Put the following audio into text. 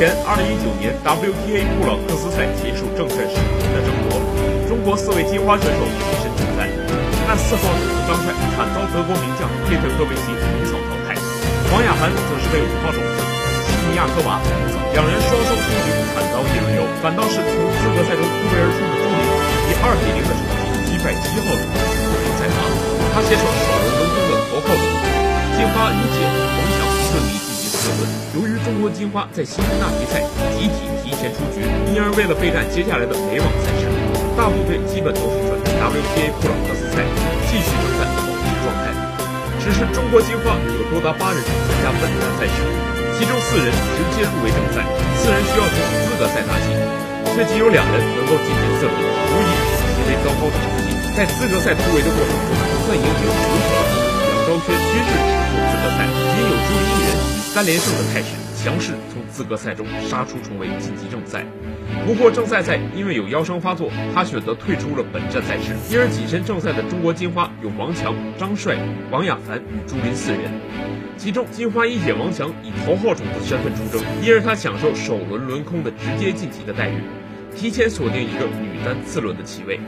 前，2019年 WTA 布朗克斯赛结束正赛时的争夺，中国四位金花选手跻身正赛，但四号种子张帅惨遭德国名将佩特科维奇横扫淘汰，王雅涵则是被五号种子西尼亚科娃两人双双出局，惨遭一轮游，反倒是从资格赛中突围而出的朱琳以二比零的成绩击败七号种子赛马，他携手首轮轮空的头号种子金花一姐中国金花在辛辛那比赛集体提前出局，因而为了备战接下来的美网赛事，大部队基本都是转战 WTA 布朗克斯赛，继续征战保持状态。只是中国金花有多达八人参加本站赛事，其中四人直接入围正赛，四人需要从资格赛打起，却仅有两人能够晋级四轮，无疑是极为糟糕的成绩。在资格赛突围的过程中，就算赢球吴可能、杨昭轩均是止步资格赛，仅有朱琳一人以三连胜的态势，强势从资格赛中杀出重围晋级正赛。不过正赛赛因为有腰伤发作，他选择退出了本站赛事，因而跻身正赛的中国金花有王强、张帅、王雅涵与朱琳四人。其中金花一姐王强以头号种子身份出征，因而她享受首轮轮空的直接晋级的待遇，提前锁定一个女单次轮的席位。